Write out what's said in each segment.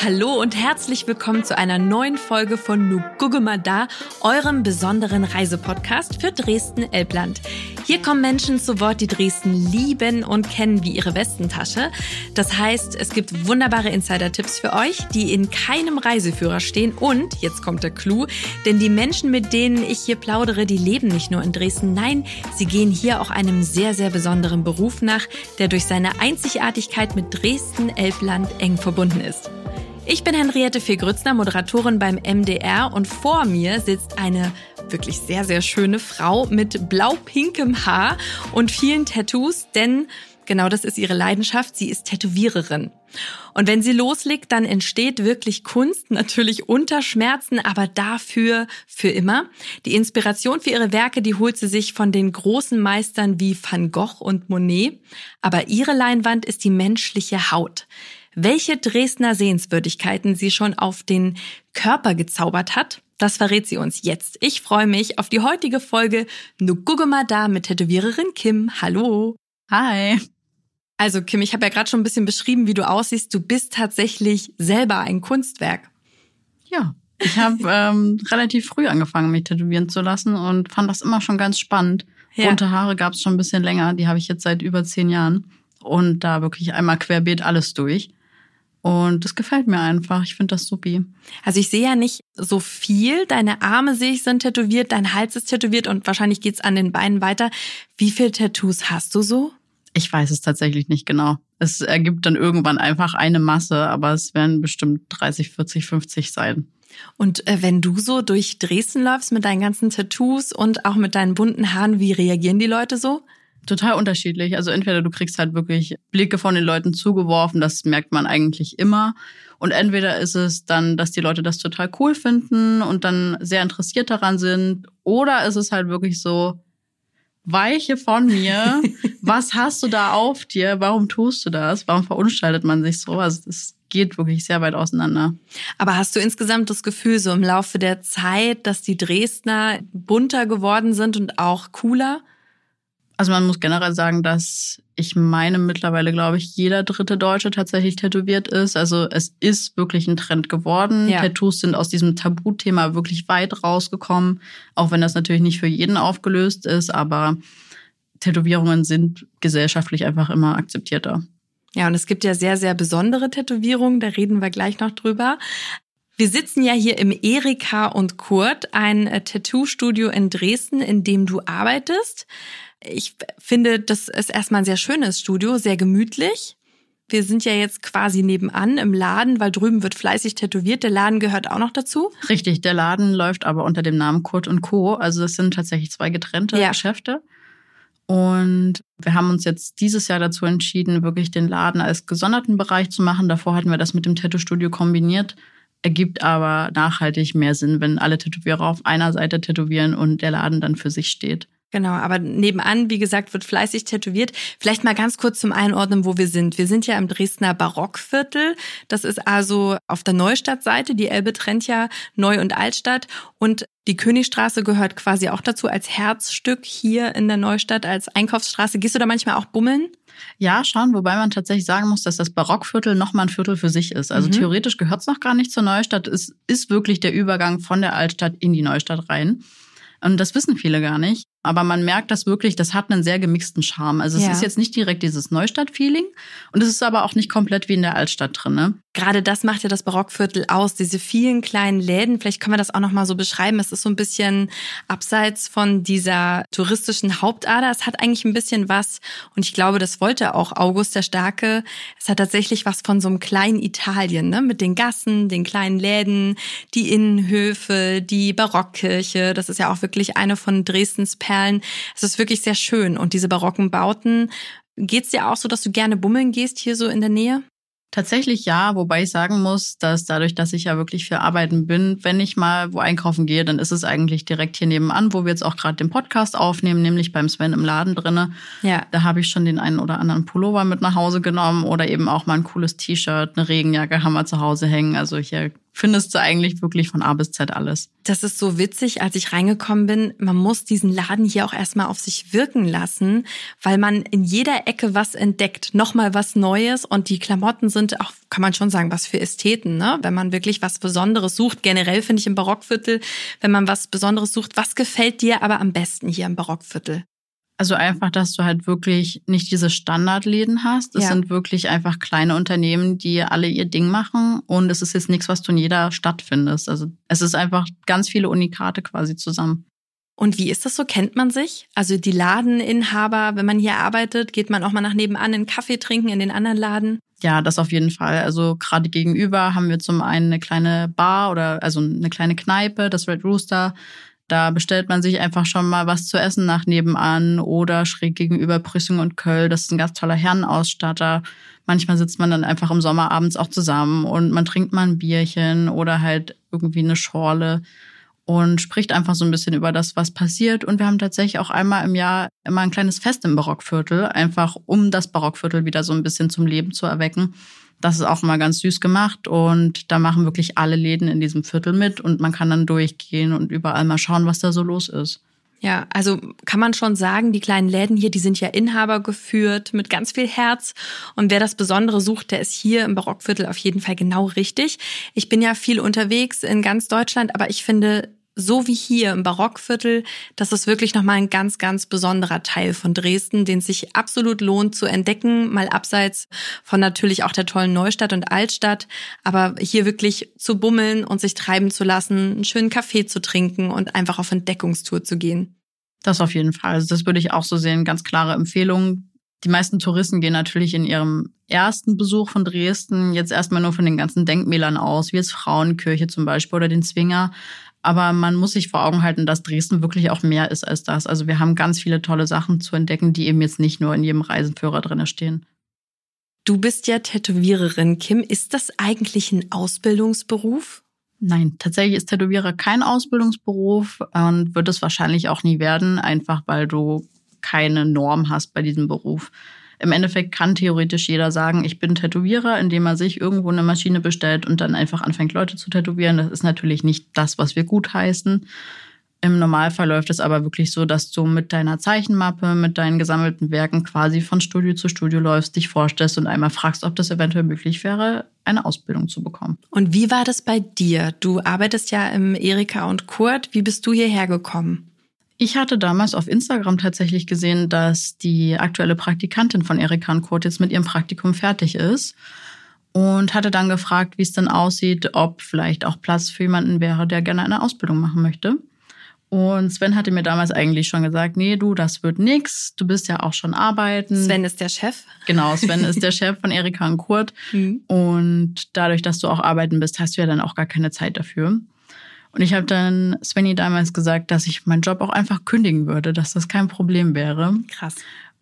Hallo und herzlich willkommen zu einer neuen Folge von Nu Guggema da, eurem besonderen Reisepodcast für Dresden-Elbland. Hier kommen Menschen zu Wort, die Dresden lieben und kennen wie ihre Westentasche. Das heißt, es gibt wunderbare Insider-Tipps für euch, die in keinem Reiseführer stehen. Und jetzt kommt der Clou, denn die Menschen, mit denen ich hier plaudere, die leben nicht nur in Dresden. Nein, sie gehen hier auch einem sehr, sehr besonderen Beruf nach, der durch seine Einzigartigkeit mit Dresden-Elbland eng verbunden ist. Ich bin Henriette Fee-Grützner, Moderatorin beim MDR und vor mir sitzt eine wirklich sehr, sehr schöne Frau mit blau-pinkem Haar und vielen Tattoos, denn genau das ist ihre Leidenschaft. Sie ist Tätowiererin. Und wenn sie loslegt, dann entsteht wirklich Kunst, natürlich unter Schmerzen, aber dafür für immer. Die Inspiration für ihre Werke, die holt sie sich von den großen Meistern wie Van Gogh und Monet. Aber ihre Leinwand ist die menschliche Haut welche Dresdner Sehenswürdigkeiten sie schon auf den Körper gezaubert hat. Das verrät sie uns jetzt. Ich freue mich auf die heutige Folge Nuguguma da mit Tätowiererin Kim. Hallo. Hi. Also Kim, ich habe ja gerade schon ein bisschen beschrieben, wie du aussiehst. Du bist tatsächlich selber ein Kunstwerk. Ja, ich habe ähm, relativ früh angefangen, mich tätowieren zu lassen und fand das immer schon ganz spannend. Ja. Bunte Haare gab es schon ein bisschen länger. Die habe ich jetzt seit über zehn Jahren. Und da wirklich einmal querbeet alles durch. Und das gefällt mir einfach. Ich finde das supi. Also ich sehe ja nicht so viel. Deine Arme sehe ich sind tätowiert, dein Hals ist tätowiert und wahrscheinlich geht's an den Beinen weiter. Wie viele Tattoos hast du so? Ich weiß es tatsächlich nicht genau. Es ergibt dann irgendwann einfach eine Masse, aber es werden bestimmt 30, 40, 50 sein. Und äh, wenn du so durch Dresden läufst mit deinen ganzen Tattoos und auch mit deinen bunten Haaren, wie reagieren die Leute so? Total unterschiedlich. Also entweder du kriegst halt wirklich Blicke von den Leuten zugeworfen, das merkt man eigentlich immer. Und entweder ist es dann, dass die Leute das total cool finden und dann sehr interessiert daran sind. Oder ist es halt wirklich so, weiche von mir. Was hast du da auf dir? Warum tust du das? Warum verunstaltet man sich so? Also es geht wirklich sehr weit auseinander. Aber hast du insgesamt das Gefühl, so im Laufe der Zeit, dass die Dresdner bunter geworden sind und auch cooler? Also man muss generell sagen, dass ich meine mittlerweile, glaube ich, jeder dritte Deutsche tatsächlich tätowiert ist. Also es ist wirklich ein Trend geworden. Ja. Tattoos sind aus diesem Tabuthema wirklich weit rausgekommen, auch wenn das natürlich nicht für jeden aufgelöst ist, aber Tätowierungen sind gesellschaftlich einfach immer akzeptierter. Ja, und es gibt ja sehr, sehr besondere Tätowierungen, da reden wir gleich noch drüber. Wir sitzen ja hier im Erika und Kurt, ein äh, Tattoo-Studio in Dresden, in dem du arbeitest. Ich finde, das ist erstmal ein sehr schönes Studio, sehr gemütlich. Wir sind ja jetzt quasi nebenan im Laden, weil drüben wird fleißig tätowiert. Der Laden gehört auch noch dazu. Richtig, der Laden läuft aber unter dem Namen Kurt und Co. Also das sind tatsächlich zwei getrennte ja. Geschäfte. Und wir haben uns jetzt dieses Jahr dazu entschieden, wirklich den Laden als gesonderten Bereich zu machen. Davor hatten wir das mit dem Tattoo-Studio kombiniert. Ergibt aber nachhaltig mehr Sinn, wenn alle Tätowierer auf einer Seite tätowieren und der Laden dann für sich steht. Genau, aber nebenan, wie gesagt, wird fleißig tätowiert. Vielleicht mal ganz kurz zum Einordnen, wo wir sind. Wir sind ja im Dresdner Barockviertel. Das ist also auf der Neustadtseite. Die Elbe trennt ja Neu- und Altstadt. Und die Königstraße gehört quasi auch dazu als Herzstück hier in der Neustadt, als Einkaufsstraße. Gehst du da manchmal auch bummeln? Ja, schon, wobei man tatsächlich sagen muss, dass das Barockviertel nochmal ein Viertel für sich ist. Also mhm. theoretisch gehört es noch gar nicht zur Neustadt. Es ist wirklich der Übergang von der Altstadt in die Neustadt rein. Und das wissen viele gar nicht. Aber man merkt das wirklich, das hat einen sehr gemixten Charme. Also es ja. ist jetzt nicht direkt dieses Neustadt-Feeling und es ist aber auch nicht komplett wie in der Altstadt drin. Ne? Gerade das macht ja das Barockviertel aus, diese vielen kleinen Läden. Vielleicht können wir das auch noch mal so beschreiben. Es ist so ein bisschen abseits von dieser touristischen Hauptader. Es hat eigentlich ein bisschen was und ich glaube, das wollte auch August der Starke. Es hat tatsächlich was von so einem kleinen Italien, ne? mit den Gassen, den kleinen Läden, die Innenhöfe, die Barockkirche. Das ist ja auch wirklich eine von Dresdens Perlen. Es ist wirklich sehr schön. Und diese barocken Bauten, geht's dir auch so, dass du gerne bummeln gehst hier so in der Nähe? Tatsächlich ja, wobei ich sagen muss, dass dadurch, dass ich ja wirklich für Arbeiten bin, wenn ich mal wo einkaufen gehe, dann ist es eigentlich direkt hier nebenan, wo wir jetzt auch gerade den Podcast aufnehmen, nämlich beim Sven im Laden drinne. Ja. Da habe ich schon den einen oder anderen Pullover mit nach Hause genommen oder eben auch mal ein cooles T-Shirt, eine Regenjacke haben wir zu Hause hängen. Also hier findest du eigentlich wirklich von A bis Z alles. Das ist so witzig, als ich reingekommen bin. Man muss diesen Laden hier auch erstmal auf sich wirken lassen, weil man in jeder Ecke was entdeckt, nochmal was Neues und die Klamotten sind auch, kann man schon sagen, was für Ästheten, ne? Wenn man wirklich was Besonderes sucht. Generell finde ich im Barockviertel, wenn man was Besonderes sucht, was gefällt dir aber am besten hier im Barockviertel? Also einfach, dass du halt wirklich nicht diese Standardläden hast. Es ja. sind wirklich einfach kleine Unternehmen, die alle ihr Ding machen. Und es ist jetzt nichts, was du in jeder Stadt findest. Also es ist einfach ganz viele Unikate quasi zusammen. Und wie ist das so? Kennt man sich? Also die Ladeninhaber, wenn man hier arbeitet, geht man auch mal nach nebenan einen Kaffee trinken in den anderen Laden? Ja, das auf jeden Fall. Also gerade gegenüber haben wir zum einen eine kleine Bar oder also eine kleine Kneipe, das Red Rooster. Da bestellt man sich einfach schon mal was zu essen nach nebenan oder schräg gegenüber Prüssing und Köln. Das ist ein ganz toller Herrenausstatter. Manchmal sitzt man dann einfach im Sommer abends auch zusammen und man trinkt mal ein Bierchen oder halt irgendwie eine Schorle und spricht einfach so ein bisschen über das, was passiert. Und wir haben tatsächlich auch einmal im Jahr immer ein kleines Fest im Barockviertel, einfach um das Barockviertel wieder so ein bisschen zum Leben zu erwecken. Das ist auch mal ganz süß gemacht und da machen wirklich alle Läden in diesem Viertel mit und man kann dann durchgehen und überall mal schauen, was da so los ist. Ja, also kann man schon sagen, die kleinen Läden hier, die sind ja Inhaber geführt mit ganz viel Herz. Und wer das Besondere sucht, der ist hier im Barockviertel auf jeden Fall genau richtig. Ich bin ja viel unterwegs in ganz Deutschland, aber ich finde, so wie hier im Barockviertel, das ist wirklich nochmal ein ganz, ganz besonderer Teil von Dresden, den es sich absolut lohnt zu entdecken, mal abseits von natürlich auch der tollen Neustadt und Altstadt, aber hier wirklich zu bummeln und sich treiben zu lassen, einen schönen Kaffee zu trinken und einfach auf Entdeckungstour zu gehen. Das auf jeden Fall. Also das würde ich auch so sehen. Ganz klare Empfehlung. Die meisten Touristen gehen natürlich in ihrem ersten Besuch von Dresden jetzt erstmal nur von den ganzen Denkmälern aus, wie jetzt Frauenkirche zum Beispiel oder den Zwinger. Aber man muss sich vor Augen halten, dass Dresden wirklich auch mehr ist als das. Also wir haben ganz viele tolle Sachen zu entdecken, die eben jetzt nicht nur in jedem Reiseführer drinne stehen. Du bist ja Tätowiererin, Kim. Ist das eigentlich ein Ausbildungsberuf? Nein, tatsächlich ist Tätowierer kein Ausbildungsberuf und wird es wahrscheinlich auch nie werden, einfach weil du keine Norm hast bei diesem Beruf. Im Endeffekt kann theoretisch jeder sagen, ich bin Tätowierer, indem er sich irgendwo eine Maschine bestellt und dann einfach anfängt, Leute zu tätowieren. Das ist natürlich nicht das, was wir gut heißen. Im Normalfall läuft es aber wirklich so, dass du mit deiner Zeichenmappe, mit deinen gesammelten Werken quasi von Studio zu Studio läufst, dich vorstellst und einmal fragst, ob das eventuell möglich wäre, eine Ausbildung zu bekommen. Und wie war das bei dir? Du arbeitest ja im Erika und Kurt. Wie bist du hierher gekommen? Ich hatte damals auf Instagram tatsächlich gesehen, dass die aktuelle Praktikantin von Erika und Kurt jetzt mit ihrem Praktikum fertig ist und hatte dann gefragt, wie es denn aussieht, ob vielleicht auch Platz für jemanden wäre, der gerne eine Ausbildung machen möchte. Und Sven hatte mir damals eigentlich schon gesagt, nee, du, das wird nix. Du bist ja auch schon arbeiten. Sven ist der Chef. Genau, Sven ist der Chef von Erika und Kurt. Mhm. Und dadurch, dass du auch arbeiten bist, hast du ja dann auch gar keine Zeit dafür. Und ich habe dann Svenny damals gesagt, dass ich meinen Job auch einfach kündigen würde, dass das kein Problem wäre. Krass.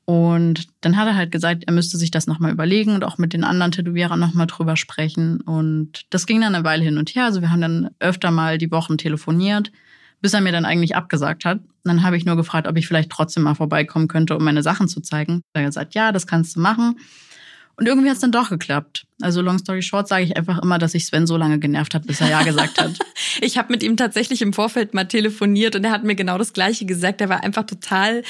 Und dann hat er halt gesagt, er müsste sich das nochmal überlegen und auch mit den anderen Tätowierern nochmal drüber sprechen. Und das ging dann eine Weile hin und her. Also wir haben dann öfter mal die Wochen telefoniert, bis er mir dann eigentlich abgesagt hat. Dann habe ich nur gefragt, ob ich vielleicht trotzdem mal vorbeikommen könnte, um meine Sachen zu zeigen. Er hat gesagt, ja, das kannst du machen. Und irgendwie hat es dann doch geklappt. Also long story short sage ich einfach immer, dass ich Sven so lange genervt hat, bis er ja gesagt hat. ich habe mit ihm tatsächlich im Vorfeld mal telefoniert und er hat mir genau das gleiche gesagt. Er war einfach total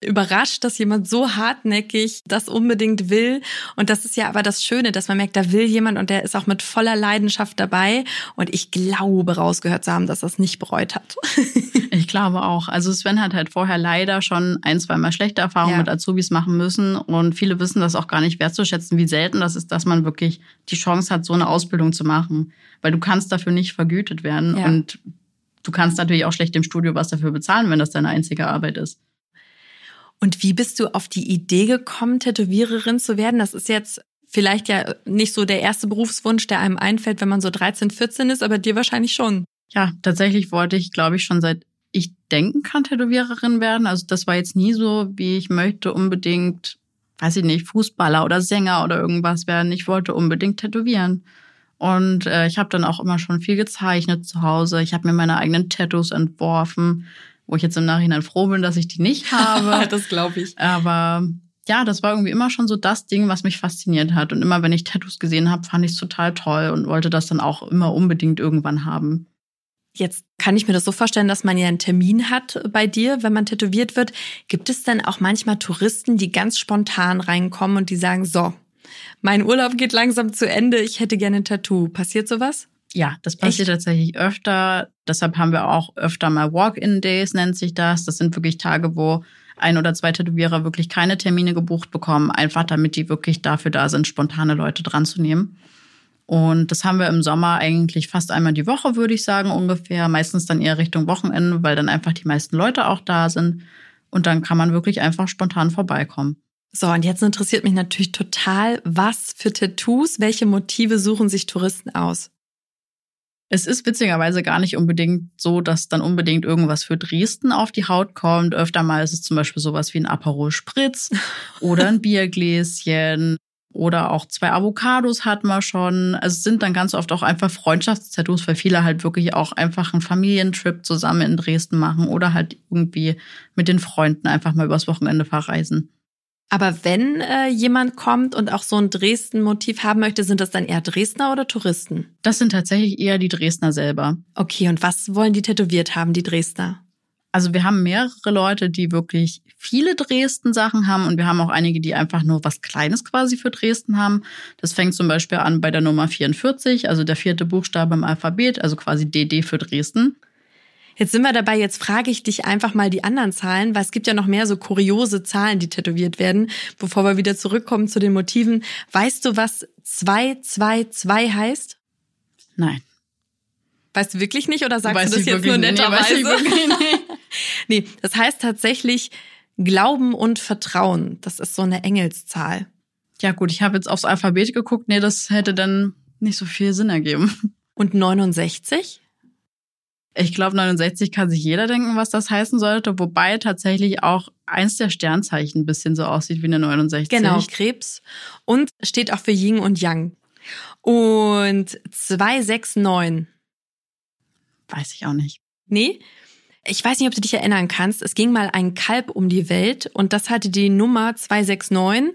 überrascht, dass jemand so hartnäckig das unbedingt will. Und das ist ja aber das Schöne, dass man merkt, da will jemand und der ist auch mit voller Leidenschaft dabei. Und ich glaube rausgehört zu haben, dass er es nicht bereut hat. ich glaube auch. Also Sven hat halt vorher leider schon ein, zweimal schlechte Erfahrungen ja. mit Azubis machen müssen. Und viele wissen das auch gar nicht wertzuschätzen wie selten das ist, dass man wirklich die Chance hat, so eine Ausbildung zu machen. Weil du kannst dafür nicht vergütet werden. Ja. Und du kannst natürlich auch schlecht im Studio was dafür bezahlen, wenn das deine einzige Arbeit ist. Und wie bist du auf die Idee gekommen, Tätowiererin zu werden? Das ist jetzt vielleicht ja nicht so der erste Berufswunsch, der einem einfällt, wenn man so 13, 14 ist, aber dir wahrscheinlich schon. Ja, tatsächlich wollte ich, glaube ich, schon seit ich denken kann, Tätowiererin werden. Also das war jetzt nie so, wie ich möchte unbedingt weiß ich nicht, Fußballer oder Sänger oder irgendwas werden. Ich wollte unbedingt tätowieren. Und äh, ich habe dann auch immer schon viel gezeichnet zu Hause. Ich habe mir meine eigenen Tattoos entworfen, wo ich jetzt im Nachhinein froh bin, dass ich die nicht habe. das glaube ich. Aber ja, das war irgendwie immer schon so das Ding, was mich fasziniert hat. Und immer wenn ich Tattoos gesehen habe, fand ich es total toll und wollte das dann auch immer unbedingt irgendwann haben. Jetzt kann ich mir das so vorstellen, dass man ja einen Termin hat bei dir, wenn man tätowiert wird. Gibt es denn auch manchmal Touristen, die ganz spontan reinkommen und die sagen, so, mein Urlaub geht langsam zu Ende, ich hätte gerne ein Tattoo. Passiert sowas? Ja, das passiert Echt? tatsächlich öfter. Deshalb haben wir auch öfter mal Walk-in-Days, nennt sich das. Das sind wirklich Tage, wo ein oder zwei Tätowierer wirklich keine Termine gebucht bekommen, einfach damit die wirklich dafür da sind, spontane Leute dran zu nehmen. Und das haben wir im Sommer eigentlich fast einmal die Woche, würde ich sagen, ungefähr. Meistens dann eher Richtung Wochenende, weil dann einfach die meisten Leute auch da sind. Und dann kann man wirklich einfach spontan vorbeikommen. So, und jetzt interessiert mich natürlich total, was für Tattoos, welche Motive suchen sich Touristen aus? Es ist witzigerweise gar nicht unbedingt so, dass dann unbedingt irgendwas für Dresden auf die Haut kommt. Öfter mal ist es zum Beispiel sowas wie ein Aperol Spritz oder ein Biergläschen oder auch zwei Avocados hatten wir schon. Also es sind dann ganz oft auch einfach Freundschaftstattoos, weil viele halt wirklich auch einfach einen Familientrip zusammen in Dresden machen oder halt irgendwie mit den Freunden einfach mal übers Wochenende verreisen. Aber wenn äh, jemand kommt und auch so ein Dresden-Motiv haben möchte, sind das dann eher Dresdner oder Touristen? Das sind tatsächlich eher die Dresdner selber. Okay, und was wollen die tätowiert haben, die Dresdner? Also wir haben mehrere Leute, die wirklich viele Dresden-Sachen haben und wir haben auch einige, die einfach nur was Kleines quasi für Dresden haben. Das fängt zum Beispiel an bei der Nummer 44, also der vierte Buchstabe im Alphabet, also quasi DD für Dresden. Jetzt sind wir dabei, jetzt frage ich dich einfach mal die anderen Zahlen, weil es gibt ja noch mehr so kuriose Zahlen, die tätowiert werden. Bevor wir wieder zurückkommen zu den Motiven, weißt du, was 222 heißt? Nein. Weißt du wirklich nicht oder sagst weiß du das jetzt nur netterweise? Nee, nee, das heißt tatsächlich Glauben und Vertrauen. Das ist so eine Engelszahl. Ja gut, ich habe jetzt aufs Alphabet geguckt. Nee, das hätte dann nicht so viel Sinn ergeben. Und 69? Ich glaube, 69 kann sich jeder denken, was das heißen sollte, wobei tatsächlich auch eins der Sternzeichen ein bisschen so aussieht wie eine 69. Genau, Krebs. Und steht auch für Yin und Yang. Und 269. Weiß ich auch nicht. Nee? Ich weiß nicht, ob du dich erinnern kannst. Es ging mal ein Kalb um die Welt und das hatte die Nummer 269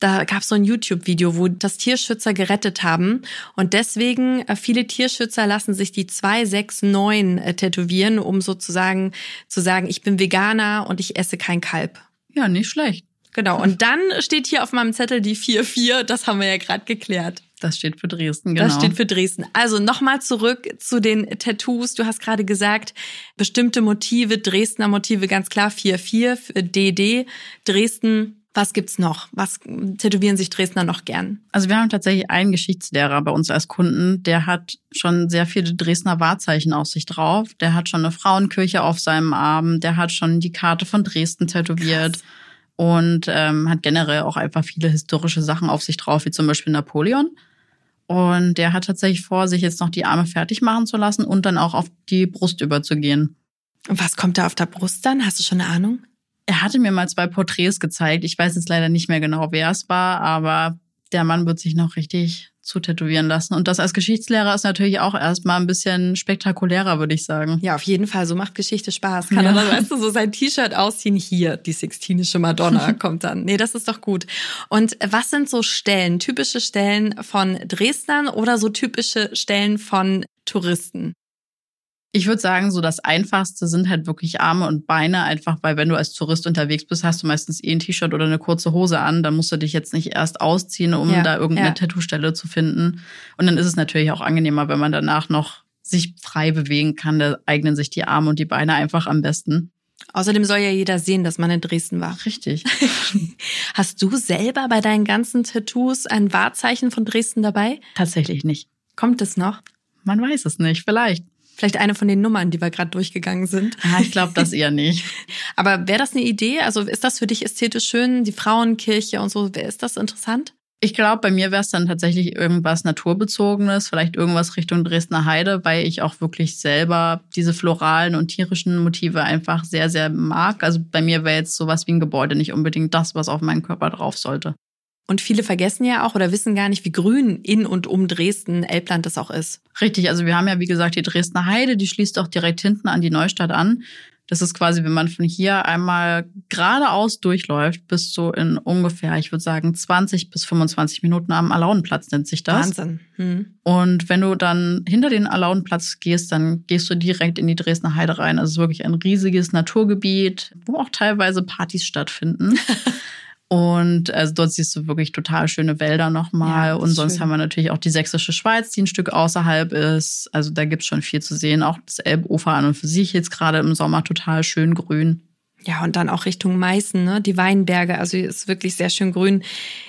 da gab es so ein YouTube-Video, wo das Tierschützer gerettet haben. Und deswegen, äh, viele Tierschützer lassen sich die 269 äh, tätowieren, um sozusagen zu sagen, ich bin Veganer und ich esse kein Kalb. Ja, nicht schlecht. Genau. Und dann steht hier auf meinem Zettel die 44. Das haben wir ja gerade geklärt. Das steht für Dresden, genau. Das steht für Dresden. Also nochmal zurück zu den Tattoos. Du hast gerade gesagt, bestimmte Motive, Dresdner Motive, ganz klar 4-4 für DD. Dresden was gibt's noch? Was tätowieren sich Dresdner noch gern? Also wir haben tatsächlich einen Geschichtslehrer bei uns als Kunden, der hat schon sehr viele Dresdner Wahrzeichen auf sich drauf. Der hat schon eine Frauenkirche auf seinem Arm, der hat schon die Karte von Dresden tätowiert. Krass. Und ähm, hat generell auch einfach viele historische Sachen auf sich drauf, wie zum Beispiel Napoleon. Und der hat tatsächlich vor, sich jetzt noch die Arme fertig machen zu lassen und dann auch auf die Brust überzugehen. Und was kommt da auf der Brust dann? Hast du schon eine Ahnung? Er hatte mir mal zwei Porträts gezeigt. Ich weiß jetzt leider nicht mehr genau, wer es war, aber der Mann wird sich noch richtig zutätowieren lassen. Und das als Geschichtslehrer ist natürlich auch erstmal ein bisschen spektakulärer, würde ich sagen. Ja, auf jeden Fall. So macht Geschichte Spaß. Kann ja. er dann, weißt du, so sein T-Shirt ausziehen. Hier, die Sixtinische Madonna kommt dann. Nee, das ist doch gut. Und was sind so Stellen, typische Stellen von Dresdnern oder so typische Stellen von Touristen? Ich würde sagen, so das Einfachste sind halt wirklich Arme und Beine, einfach weil wenn du als Tourist unterwegs bist, hast du meistens eh ein T-Shirt oder eine kurze Hose an, dann musst du dich jetzt nicht erst ausziehen, um ja, da irgendeine ja. Tattoo-Stelle zu finden. Und dann ist es natürlich auch angenehmer, wenn man danach noch sich frei bewegen kann. Da eignen sich die Arme und die Beine einfach am besten. Außerdem soll ja jeder sehen, dass man in Dresden war. Richtig. Hast du selber bei deinen ganzen Tattoos ein Wahrzeichen von Dresden dabei? Tatsächlich nicht. Kommt es noch? Man weiß es nicht, vielleicht. Vielleicht eine von den Nummern, die wir gerade durchgegangen sind. Ah, ich glaube das eher nicht. Aber wäre das eine Idee? Also ist das für dich ästhetisch schön, die Frauenkirche und so? Ist das interessant? Ich glaube, bei mir wäre es dann tatsächlich irgendwas Naturbezogenes, vielleicht irgendwas Richtung Dresdner Heide, weil ich auch wirklich selber diese floralen und tierischen Motive einfach sehr, sehr mag. Also bei mir wäre jetzt sowas wie ein Gebäude nicht unbedingt das, was auf meinen Körper drauf sollte. Und viele vergessen ja auch oder wissen gar nicht, wie grün in und um Dresden Elbland das auch ist. Richtig, also wir haben ja wie gesagt die Dresdner Heide, die schließt auch direkt hinten an die Neustadt an. Das ist quasi, wenn man von hier einmal geradeaus durchläuft, bis so in ungefähr, ich würde sagen, 20 bis 25 Minuten am Alaunenplatz nennt sich das. Wahnsinn. Hm. Und wenn du dann hinter den Alaunenplatz gehst, dann gehst du direkt in die Dresdner Heide rein. Also es ist wirklich ein riesiges Naturgebiet, wo auch teilweise Partys stattfinden. Und also dort siehst du wirklich total schöne Wälder nochmal. Ja, und sonst schön. haben wir natürlich auch die sächsische Schweiz, die ein Stück außerhalb ist. Also da gibt's schon viel zu sehen. Auch das Elbufer an und für sich jetzt gerade im Sommer total schön grün. Ja, und dann auch Richtung Meißen, ne? Die Weinberge, also ist wirklich sehr schön grün.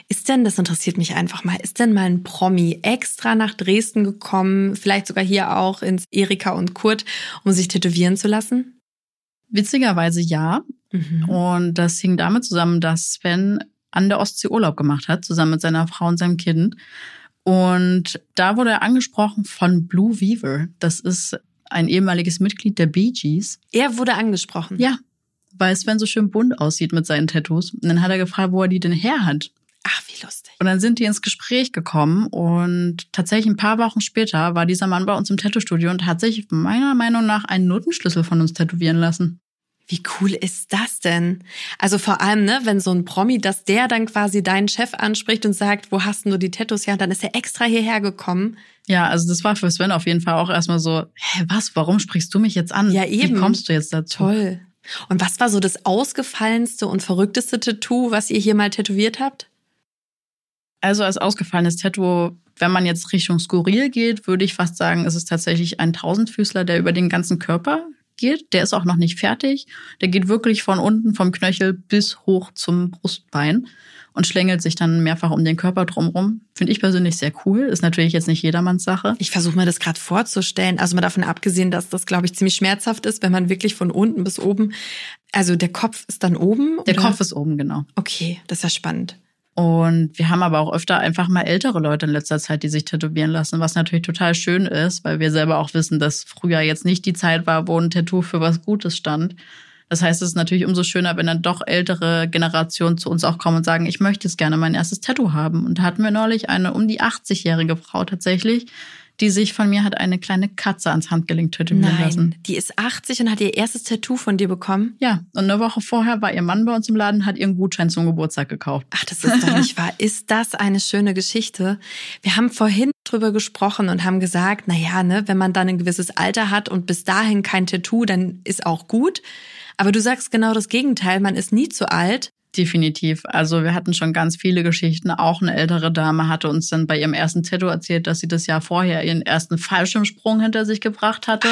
Ist denn, das interessiert mich einfach mal, ist denn mal ein Promi extra nach Dresden gekommen, vielleicht sogar hier auch ins Erika und Kurt, um sich tätowieren zu lassen? Witzigerweise ja. Mhm. Und das hing damit zusammen, dass Sven an der Ostsee Urlaub gemacht hat, zusammen mit seiner Frau und seinem Kind. Und da wurde er angesprochen von Blue Weaver. Das ist ein ehemaliges Mitglied der Bee Gees. Er wurde angesprochen. Ja, weil Sven so schön bunt aussieht mit seinen Tattoos. Und dann hat er gefragt, wo er die denn her hat. Ach, wie lustig. Und dann sind die ins Gespräch gekommen und tatsächlich ein paar Wochen später war dieser Mann bei uns im Tattoo-Studio und hat sich meiner Meinung nach einen Notenschlüssel von uns tätowieren lassen. Wie cool ist das denn? Also vor allem, ne, wenn so ein Promi, dass der dann quasi deinen Chef anspricht und sagt, wo hast denn du die Tattoos her? Und dann ist er extra hierher gekommen. Ja, also das war für Sven auf jeden Fall auch erstmal so, hä, was, warum sprichst du mich jetzt an? Ja, eben. Wie kommst du jetzt dazu? Toll. Und was war so das ausgefallenste und verrückteste Tattoo, was ihr hier mal tätowiert habt? Also als ausgefallenes Tattoo, wenn man jetzt Richtung skurril geht, würde ich fast sagen, ist es tatsächlich ein Tausendfüßler, der über den ganzen Körper geht. Der ist auch noch nicht fertig. Der geht wirklich von unten vom Knöchel bis hoch zum Brustbein und schlängelt sich dann mehrfach um den Körper drumherum. Finde ich persönlich sehr cool. Ist natürlich jetzt nicht jedermanns Sache. Ich versuche mir das gerade vorzustellen. Also mal davon abgesehen, dass das, glaube ich, ziemlich schmerzhaft ist, wenn man wirklich von unten bis oben. Also der Kopf ist dann oben. Der oder? Kopf ist oben, genau. Okay, das ist ja spannend. Und wir haben aber auch öfter einfach mal ältere Leute in letzter Zeit, die sich tätowieren lassen, was natürlich total schön ist, weil wir selber auch wissen, dass früher jetzt nicht die Zeit war, wo ein Tattoo für was Gutes stand. Das heißt, es ist natürlich umso schöner, wenn dann doch ältere Generationen zu uns auch kommen und sagen, ich möchte jetzt gerne mein erstes Tattoo haben. Und da hatten wir neulich eine um die 80-jährige Frau tatsächlich, die sich von mir hat eine kleine Katze ans Handgelenk tätowieren Nein, lassen. die ist 80 und hat ihr erstes Tattoo von dir bekommen. Ja, und eine Woche vorher war ihr Mann bei uns im Laden, hat ihren Gutschein zum Geburtstag gekauft. Ach, das ist doch nicht wahr. Ist das eine schöne Geschichte? Wir haben vorhin drüber gesprochen und haben gesagt, na ja, ne, wenn man dann ein gewisses Alter hat und bis dahin kein Tattoo, dann ist auch gut. Aber du sagst genau das Gegenteil. Man ist nie zu alt. Definitiv. Also wir hatten schon ganz viele Geschichten. Auch eine ältere Dame hatte uns dann bei ihrem ersten Tattoo erzählt, dass sie das Jahr vorher ihren ersten Fallschirmsprung hinter sich gebracht hatte.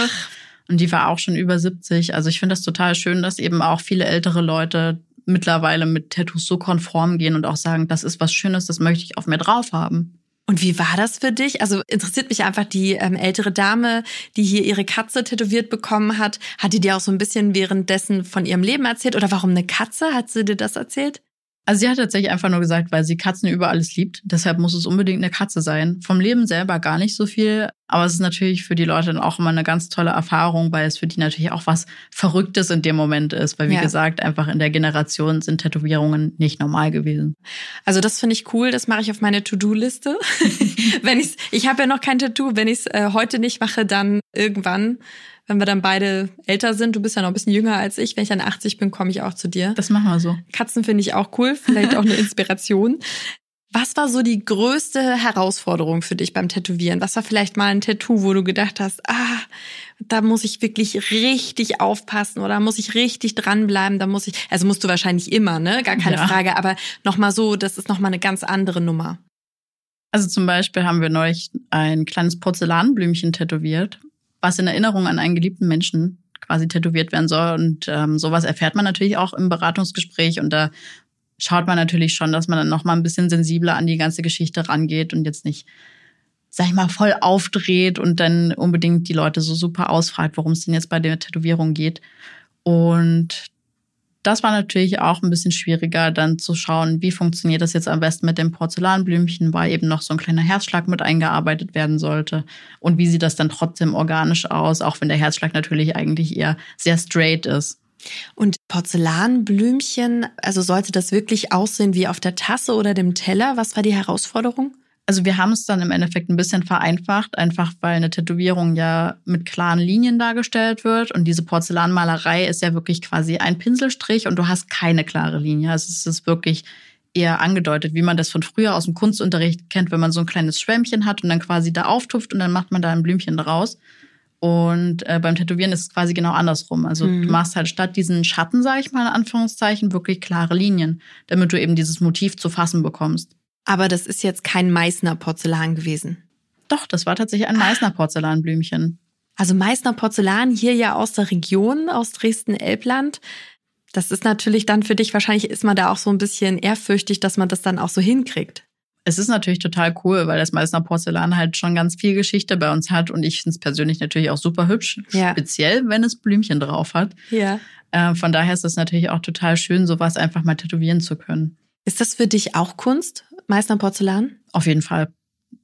Und die war auch schon über 70. Also ich finde das total schön, dass eben auch viele ältere Leute mittlerweile mit Tattoos so konform gehen und auch sagen, das ist was Schönes, das möchte ich auf mir drauf haben. Und wie war das für dich? Also interessiert mich einfach die ähm, ältere Dame, die hier ihre Katze tätowiert bekommen hat. Hat die dir auch so ein bisschen währenddessen von ihrem Leben erzählt? Oder warum eine Katze? Hat sie dir das erzählt? Also sie hat tatsächlich einfach nur gesagt, weil sie Katzen über alles liebt. Deshalb muss es unbedingt eine Katze sein. Vom Leben selber gar nicht so viel. Aber es ist natürlich für die Leute dann auch immer eine ganz tolle Erfahrung, weil es für die natürlich auch was Verrücktes in dem Moment ist. Weil wie Ja. gesagt, einfach in der Generation sind Tätowierungen nicht normal gewesen. Also das finde ich cool, das mache ich auf meine To-Do-Liste. wenn ich's, ich habe ja noch kein Tattoo, wenn ich es äh, heute nicht mache, dann irgendwann, wenn wir dann beide älter sind, du bist ja noch ein bisschen jünger als ich, wenn ich dann 80 bin, komme ich auch zu dir. Das machen wir so. Katzen finde ich auch cool, vielleicht auch eine Inspiration. Was war so die größte Herausforderung für dich beim Tätowieren? Was war vielleicht mal ein Tattoo, wo du gedacht hast, ah, da muss ich wirklich richtig aufpassen oder muss ich richtig dranbleiben, da muss ich, also musst du wahrscheinlich immer, ne, gar keine Ja. Frage, aber nochmal so, das ist nochmal eine ganz andere Nummer. Also zum Beispiel haben wir neulich ein kleines Porzellanblümchen tätowiert, was in Erinnerung an einen geliebten Menschen quasi tätowiert werden soll. Und ähm, sowas erfährt man natürlich auch im Beratungsgespräch. Und da schaut man natürlich schon, dass man dann noch mal ein bisschen sensibler an die ganze Geschichte rangeht und jetzt nicht, sag ich mal, voll aufdreht und dann unbedingt die Leute so super ausfragt, worum es denn jetzt bei der Tätowierung geht. Und das war natürlich auch ein bisschen schwieriger, dann zu schauen, wie funktioniert das jetzt am besten mit dem Porzellanblümchen, weil eben noch so ein kleiner Herzschlag mit eingearbeitet werden sollte. Und wie sieht das dann trotzdem organisch aus, auch wenn der Herzschlag natürlich eigentlich eher sehr straight ist. Und Porzellanblümchen, also sollte das wirklich aussehen wie auf der Tasse oder dem Teller? Was war die Herausforderung? Also wir haben es dann im Endeffekt ein bisschen vereinfacht, einfach weil eine Tätowierung ja mit klaren Linien dargestellt wird und diese Porzellanmalerei ist ja wirklich quasi ein Pinselstrich und du hast keine klare Linie. Also es ist wirklich eher angedeutet, wie man das von früher aus dem Kunstunterricht kennt, wenn man so ein kleines Schwämmchen hat und dann quasi da auftupft und dann macht man da ein Blümchen draus. Und äh, beim Tätowieren ist es quasi genau andersrum. Also mhm. du machst halt statt diesen Schatten, sage ich mal in Anführungszeichen, wirklich klare Linien, damit du eben dieses Motiv zu fassen bekommst. Aber das ist jetzt kein Meißner Porzellan gewesen. Doch, das war tatsächlich ein Meißner Porzellanblümchen. Also Meißner Porzellan hier ja aus der Region, aus Dresden-Elbland. Das ist natürlich dann für dich, wahrscheinlich ist man da auch so ein bisschen ehrfürchtig, dass man das dann auch so hinkriegt. Es ist natürlich total cool, weil das Meißner Porzellan halt schon ganz viel Geschichte bei uns hat und ich finde es persönlich natürlich auch super hübsch, ja. speziell wenn es Blümchen drauf hat. Ja. Äh, von daher ist es natürlich auch total schön, sowas einfach mal tätowieren zu können. Ist das für dich auch Kunst, Meißner Porzellan? Auf jeden Fall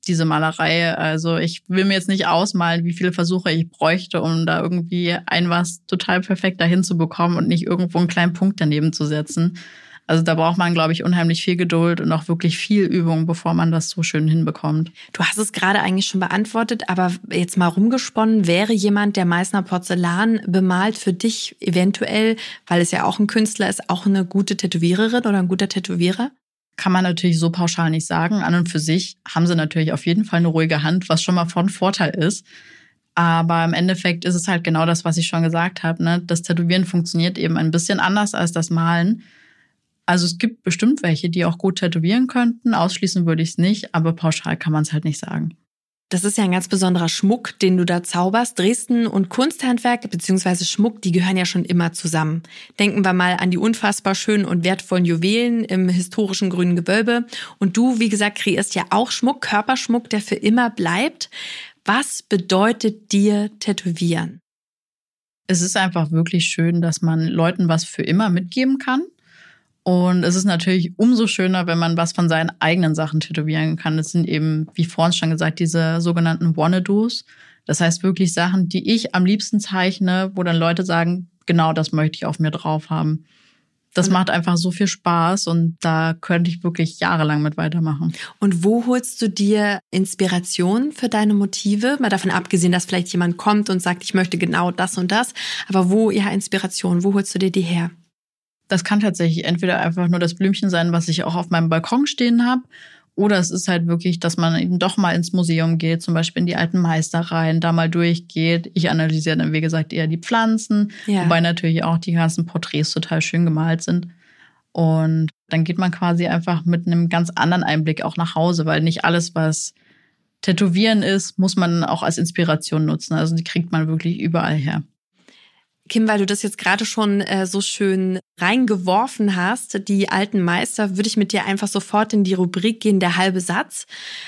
diese Malerei. Also ich will mir jetzt nicht ausmalen, wie viele Versuche ich bräuchte, um da irgendwie ein was total perfekt dahin zu bekommen und nicht irgendwo einen kleinen Punkt daneben zu setzen. Also da braucht man, glaube ich, unheimlich viel Geduld und auch wirklich viel Übung, bevor man das so schön hinbekommt. Du hast es gerade eigentlich schon beantwortet, aber jetzt mal rumgesponnen, wäre jemand, der Meißner Porzellan bemalt, für dich eventuell, weil es ja auch ein Künstler ist, auch eine gute Tätowiererin oder ein guter Tätowierer? Kann man natürlich so pauschal nicht sagen. An und für sich haben sie natürlich auf jeden Fall eine ruhige Hand, was schon mal von Vorteil ist. Aber im Endeffekt ist es halt genau das, was ich schon gesagt habe. Ne? Das Tätowieren funktioniert eben ein bisschen anders als das Malen. Also es gibt bestimmt welche, die auch gut tätowieren könnten. Ausschließen würde ich es nicht, aber pauschal kann man es halt nicht sagen. Das ist ja ein ganz besonderer Schmuck, den du da zauberst. Dresden und Kunsthandwerk bzw. Schmuck, die gehören ja schon immer zusammen. Denken wir mal an die unfassbar schönen und wertvollen Juwelen im historischen grünen Gewölbe. Und du, wie gesagt, kreierst ja auch Schmuck, Körperschmuck, der für immer bleibt. Was bedeutet dir Tätowieren? Es ist einfach wirklich schön, dass man Leuten was für immer mitgeben kann. Und es ist natürlich umso schöner, wenn man was von seinen eigenen Sachen tätowieren kann. Das sind eben, wie vorhin schon gesagt, diese sogenannten Wanna-Dos. Das heißt wirklich Sachen, die ich am liebsten zeichne, wo dann Leute sagen, genau das möchte ich auf mir drauf haben. Das macht einfach so viel Spaß und da könnte ich wirklich jahrelang mit weitermachen. Und wo holst du dir Inspiration für deine Motive? Mal davon abgesehen, dass vielleicht jemand kommt und sagt, ich möchte genau das und das. Aber wo, ja, Inspiration, wo holst du dir die her? Das kann tatsächlich entweder einfach nur das Blümchen sein, was ich auch auf meinem Balkon stehen habe. Oder es ist halt wirklich, dass man eben doch mal ins Museum geht, zum Beispiel in die alten Meistereien, da mal durchgeht. Ich analysiere dann, wie gesagt, eher die Pflanzen, ja. wobei natürlich auch die ganzen Porträts total schön gemalt sind. Und dann geht man quasi einfach mit einem ganz anderen Einblick auch nach Hause, weil nicht alles, was Tätowieren ist, muss man auch als Inspiration nutzen. Also die kriegt man wirklich überall her. Kim, weil du das jetzt gerade schon äh, so schön reingeworfen hast, die alten Meister, würde ich mit dir einfach sofort in die Rubrik gehen, der halbe Satz.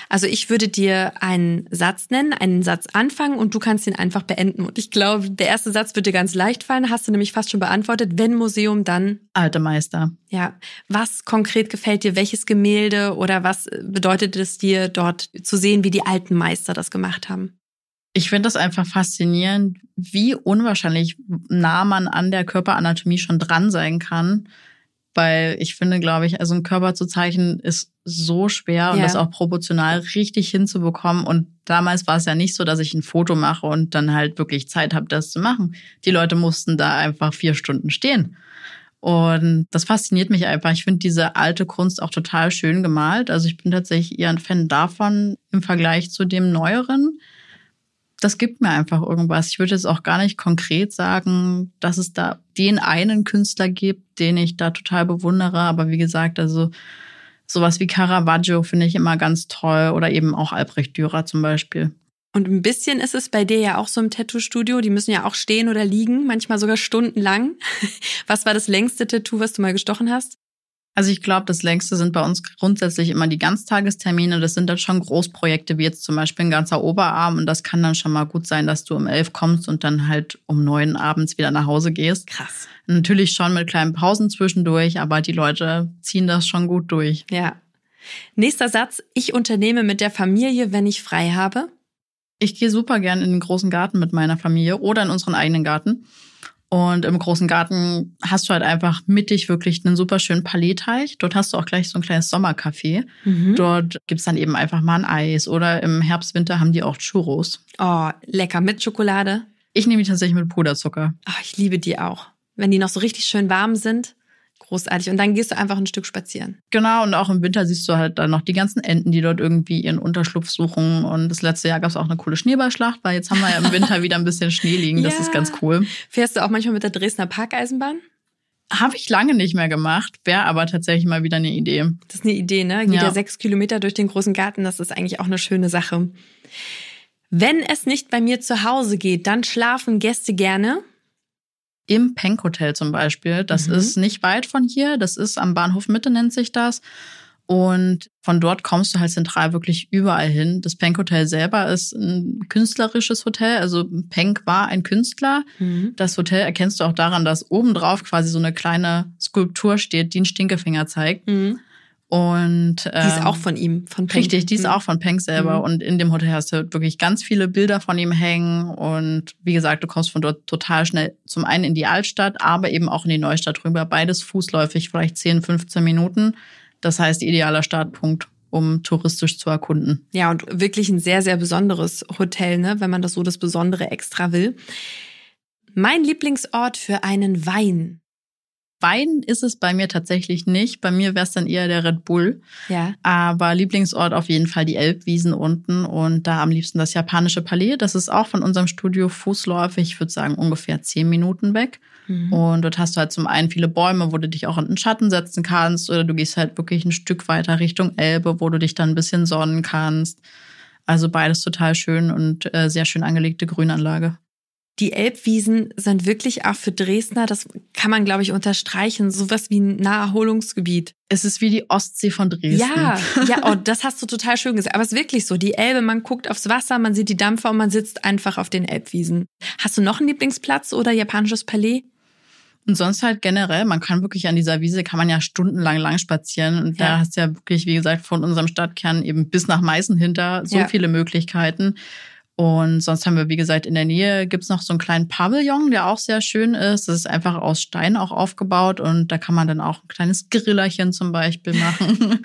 Also ich würde dir einen Satz nennen, einen Satz anfangen und du kannst ihn einfach beenden. Und ich glaube, der erste Satz wird dir ganz leicht fallen, hast du nämlich fast schon beantwortet. Wenn Museum, dann alte Meister. Ja. Was konkret gefällt dir? Welches Gemälde oder was bedeutet es dir, dort zu sehen, wie die alten Meister das gemacht haben? Ich finde das einfach faszinierend, wie unwahrscheinlich nah man an der Körperanatomie schon dran sein kann. Weil ich finde, glaube ich, also einen Körper zu zeichnen ist so schwer und ja. das auch proportional richtig hinzubekommen. Und damals war es ja nicht so, dass ich ein Foto mache und dann halt wirklich Zeit habe, das zu machen. Die Leute mussten da einfach vier Stunden stehen. Und das fasziniert mich einfach. Ich finde diese alte Kunst auch total schön gemalt. Also ich bin tatsächlich eher ein Fan davon im Vergleich zu dem neueren das gibt mir einfach irgendwas. Ich würde jetzt auch gar nicht konkret sagen, dass es da den einen Künstler gibt, den ich da total bewundere. Aber wie gesagt, also sowas wie Caravaggio finde ich immer ganz toll oder eben auch Albrecht Dürer zum Beispiel. Und ein bisschen ist es bei dir ja auch so im Tattoo-Studio. Die müssen ja auch stehen oder liegen, manchmal sogar stundenlang. Was war das längste Tattoo, was du mal gestochen hast? Also ich glaube, das längste sind bei uns grundsätzlich immer die Ganztagestermine. Das sind dann schon Großprojekte, wie jetzt zum Beispiel ein ganzer Oberarm. Und das kann dann schon mal gut sein, dass du um elf kommst und dann halt um neun abends wieder nach Hause gehst. Krass. Natürlich schon mit kleinen Pausen zwischendurch, aber die Leute ziehen das schon gut durch. Ja. Nächster Satz. Ich unternehme mit der Familie, wenn ich frei habe. Ich gehe super gern in den großen Garten mit meiner Familie oder in unseren eigenen Garten. Und im großen Garten hast du halt einfach mittig wirklich einen super schönen Palais-Teich. Dort hast du auch gleich so ein kleines Sommercafé. Mhm. Dort gibt's dann eben einfach mal ein Eis. Oder im Herbst, Winter haben die auch Churros. Oh, lecker. Mit Schokolade? Ich nehme die tatsächlich mit Puderzucker. Oh, ich liebe die auch. Wenn die noch so richtig schön warm sind großartig. Und dann gehst du einfach ein Stück spazieren. Genau, und auch im Winter siehst du halt dann noch die ganzen Enten, die dort irgendwie ihren Unterschlupf suchen. Und das letzte Jahr gab es auch eine coole Schneeballschlacht, weil jetzt haben wir ja im Winter wieder ein bisschen Schnee liegen. Das ja. ist ganz cool. Fährst du auch manchmal mit der Dresdner Parkeisenbahn? Habe ich lange nicht mehr gemacht, wäre aber tatsächlich mal wieder eine Idee. Das ist eine Idee, ne? Geht ja. ja sechs Kilometer durch den großen Garten, das ist eigentlich auch eine schöne Sache. Wenn es nicht bei mir zu Hause geht, dann schlafen Gäste gerne im Penk Hotel zum Beispiel. Das mhm. ist nicht weit von hier. Das ist am Bahnhof Mitte, nennt sich das. Und von dort kommst du halt zentral wirklich überall hin. Das Penk Hotel selber ist ein künstlerisches Hotel. Also Penk war ein Künstler. Mhm. Das Hotel erkennst du auch daran, dass obendrauf quasi so eine kleine Skulptur steht, die einen Stinkefinger zeigt. Mhm. Und ähm, die ist ähm, auch von ihm, von Penk. Richtig, die ist mhm. auch von Penk selber. Mhm. Und in dem Hotel hast du wirklich ganz viele Bilder von ihm hängen. Und wie gesagt, du kommst von dort total schnell zum einen in die Altstadt, aber eben auch in die Neustadt rüber. Beides fußläufig, vielleicht 10, 15 Minuten. Das heißt, idealer Startpunkt um touristisch zu erkunden. Ja, und wirklich ein sehr, sehr besonderes Hotel, ne, wenn man das so das Besondere extra will. Mein Lieblingsort für einen Wein. Wein ist es bei mir tatsächlich nicht. Bei mir wäre es dann eher der Red Bull. Ja. Aber Lieblingsort auf jeden Fall die Elbwiesen unten und da am liebsten das japanische Palais. Das ist auch von unserem Studio fußläufig, ich würde sagen ungefähr zehn Minuten weg. Mhm. Und dort hast du halt zum einen viele Bäume, wo du dich auch in den Schatten setzen kannst, oder du gehst halt wirklich ein Stück weiter Richtung Elbe, wo du dich dann ein bisschen sonnen kannst. Also beides total schön und äh, sehr schön angelegte Grünanlage die Elbwiesen sind wirklich auch für Dresdner, das kann man, glaube ich, unterstreichen, sowas wie ein Naherholungsgebiet. Es ist wie die Ostsee von Dresden. Ja, ja, oh, das hast du total schön gesagt. Aber es ist wirklich so. Die Elbe, man guckt aufs Wasser, man sieht die Dampfer und man sitzt einfach auf den Elbwiesen. Hast du noch einen Lieblingsplatz oder japanisches Palais? Und sonst halt generell, man kann wirklich an dieser Wiese, kann man ja stundenlang lang spazieren. Und ja. da hast du ja wirklich, wie gesagt, von unserem Stadtkern eben bis nach Meißen hinter so ja. viele Möglichkeiten. Und sonst haben wir, wie gesagt, in der Nähe gibt's noch so einen kleinen Pavillon, der auch sehr schön ist. Das ist einfach aus Stein auch aufgebaut und da kann man dann auch ein kleines Grillerchen zum Beispiel machen.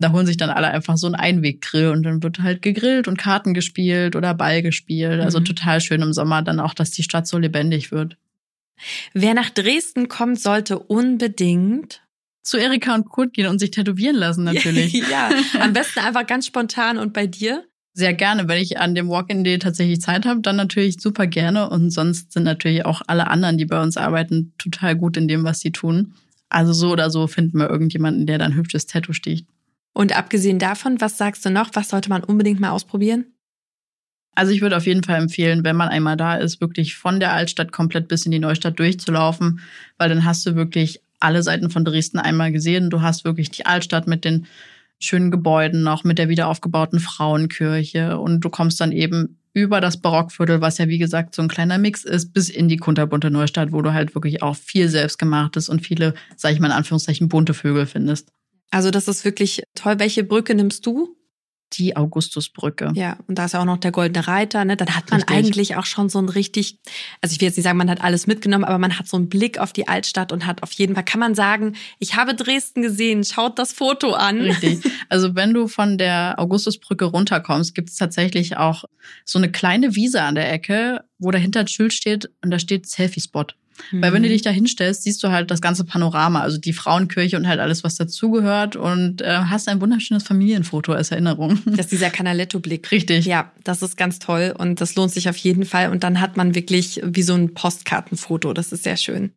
da holen sich dann alle einfach so einen Einweggrill und dann wird halt gegrillt und Karten gespielt oder Ball gespielt. Also mhm. total schön im Sommer dann auch, dass die Stadt so lebendig wird. Wer nach Dresden kommt, sollte unbedingt zu Erika und Kurt gehen und sich tätowieren lassen natürlich. ja, am besten einfach ganz spontan und bei dir? Sehr gerne. Wenn ich an dem Walk-in-Day tatsächlich Zeit habe, dann natürlich super gerne. Und sonst sind natürlich auch alle anderen, die bei uns arbeiten, total gut in dem, was sie tun. Also so oder so finden wir irgendjemanden, der dann hübsches Tattoo sticht. Und abgesehen davon, was sagst du noch? Was sollte man unbedingt mal ausprobieren? Also ich würde auf jeden Fall empfehlen, wenn man einmal da ist, wirklich von der Altstadt komplett bis in die Neustadt durchzulaufen, weil dann hast du wirklich alle Seiten von Dresden einmal gesehen. Du hast wirklich die Altstadt mit den schönen Gebäuden noch mit der wiederaufgebauten Frauenkirche und du kommst dann eben über das Barockviertel, was ja wie gesagt so ein kleiner Mix ist, bis in die kunterbunte Neustadt, wo du halt wirklich auch viel selbstgemachtes und viele, sag ich mal in Anführungszeichen, bunte Vögel findest. Also das ist wirklich toll. Welche Brücke nimmst du? Die Augustusbrücke. Ja, und da ist ja auch noch der Goldene Reiter, ne? Dann hat man richtig. eigentlich auch schon so ein richtig, also ich will jetzt nicht sagen, man hat alles mitgenommen, aber man hat so einen Blick auf die Altstadt und hat auf jeden Fall, kann man sagen, ich habe Dresden gesehen, schaut das Foto an. Richtig. Also wenn du von der Augustusbrücke runterkommst, gibt es tatsächlich auch so eine kleine Wiese an der Ecke, wo dahinter ein Schild steht und da steht Selfie-Spot. Mhm. Weil wenn du mhm. dich da hinstellst, siehst du halt das ganze Panorama, also die Frauenkirche und halt alles, was dazugehört und äh, hast ein wunderschönes Familienfoto als Erinnerung. Das ist dieser Canaletto-Blick. Richtig. Ja, das ist ganz toll und das lohnt sich auf jeden Fall. Und dann hat man wirklich wie so ein Postkartenfoto. Das ist sehr schön.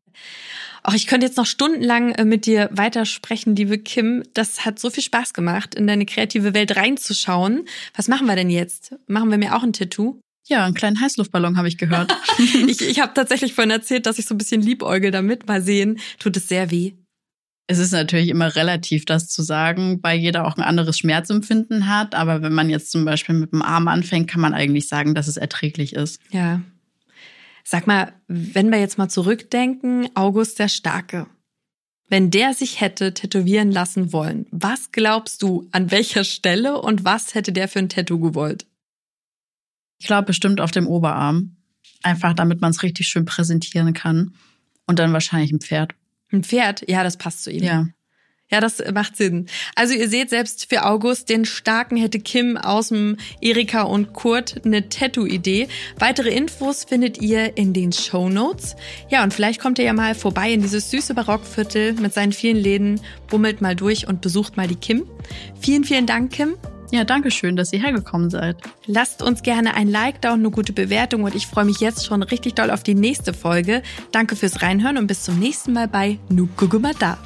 Auch ich könnte jetzt noch stundenlang äh, mit dir weitersprechen, liebe Kim. Das hat so viel Spaß gemacht, in deine kreative Welt reinzuschauen. Was machen wir denn jetzt? Machen wir mir auch ein Tattoo? Ja, einen kleinen Heißluftballon habe ich gehört. ich ich habe tatsächlich vorhin erzählt, dass ich so ein bisschen liebäugel damit. Mal sehen, tut es sehr weh. Es ist natürlich immer relativ, das zu sagen, weil jeder auch ein anderes Schmerzempfinden hat. Aber wenn man jetzt zum Beispiel mit dem Arm anfängt, kann man eigentlich sagen, dass es erträglich ist. Ja. Sag mal, wenn wir jetzt mal zurückdenken, August der Starke. Wenn der sich hätte tätowieren lassen wollen, was glaubst du, an welcher Stelle und was hätte der für ein Tattoo gewollt? Ich glaube bestimmt auf dem Oberarm. Einfach damit man es richtig schön präsentieren kann. Und dann wahrscheinlich ein Pferd. Ein Pferd, ja, das passt zu ihm. Ja. Ja, das macht Sinn. Also ihr seht selbst für August den starken hätte Kim aus dem Erika und Kurt eine Tattoo-Idee. Weitere Infos findet ihr in den Show Notes. Ja, und vielleicht kommt ihr ja mal vorbei in dieses süße Barockviertel mit seinen vielen Läden, bummelt mal durch und besucht mal die Kim. Vielen, vielen Dank, Kim. Ja, danke schön, dass ihr hergekommen seid. Lasst uns gerne ein Like da und eine gute Bewertung und ich freue mich jetzt schon richtig doll auf die nächste Folge. Danke fürs Reinhören und bis zum nächsten Mal bei Nukugumada.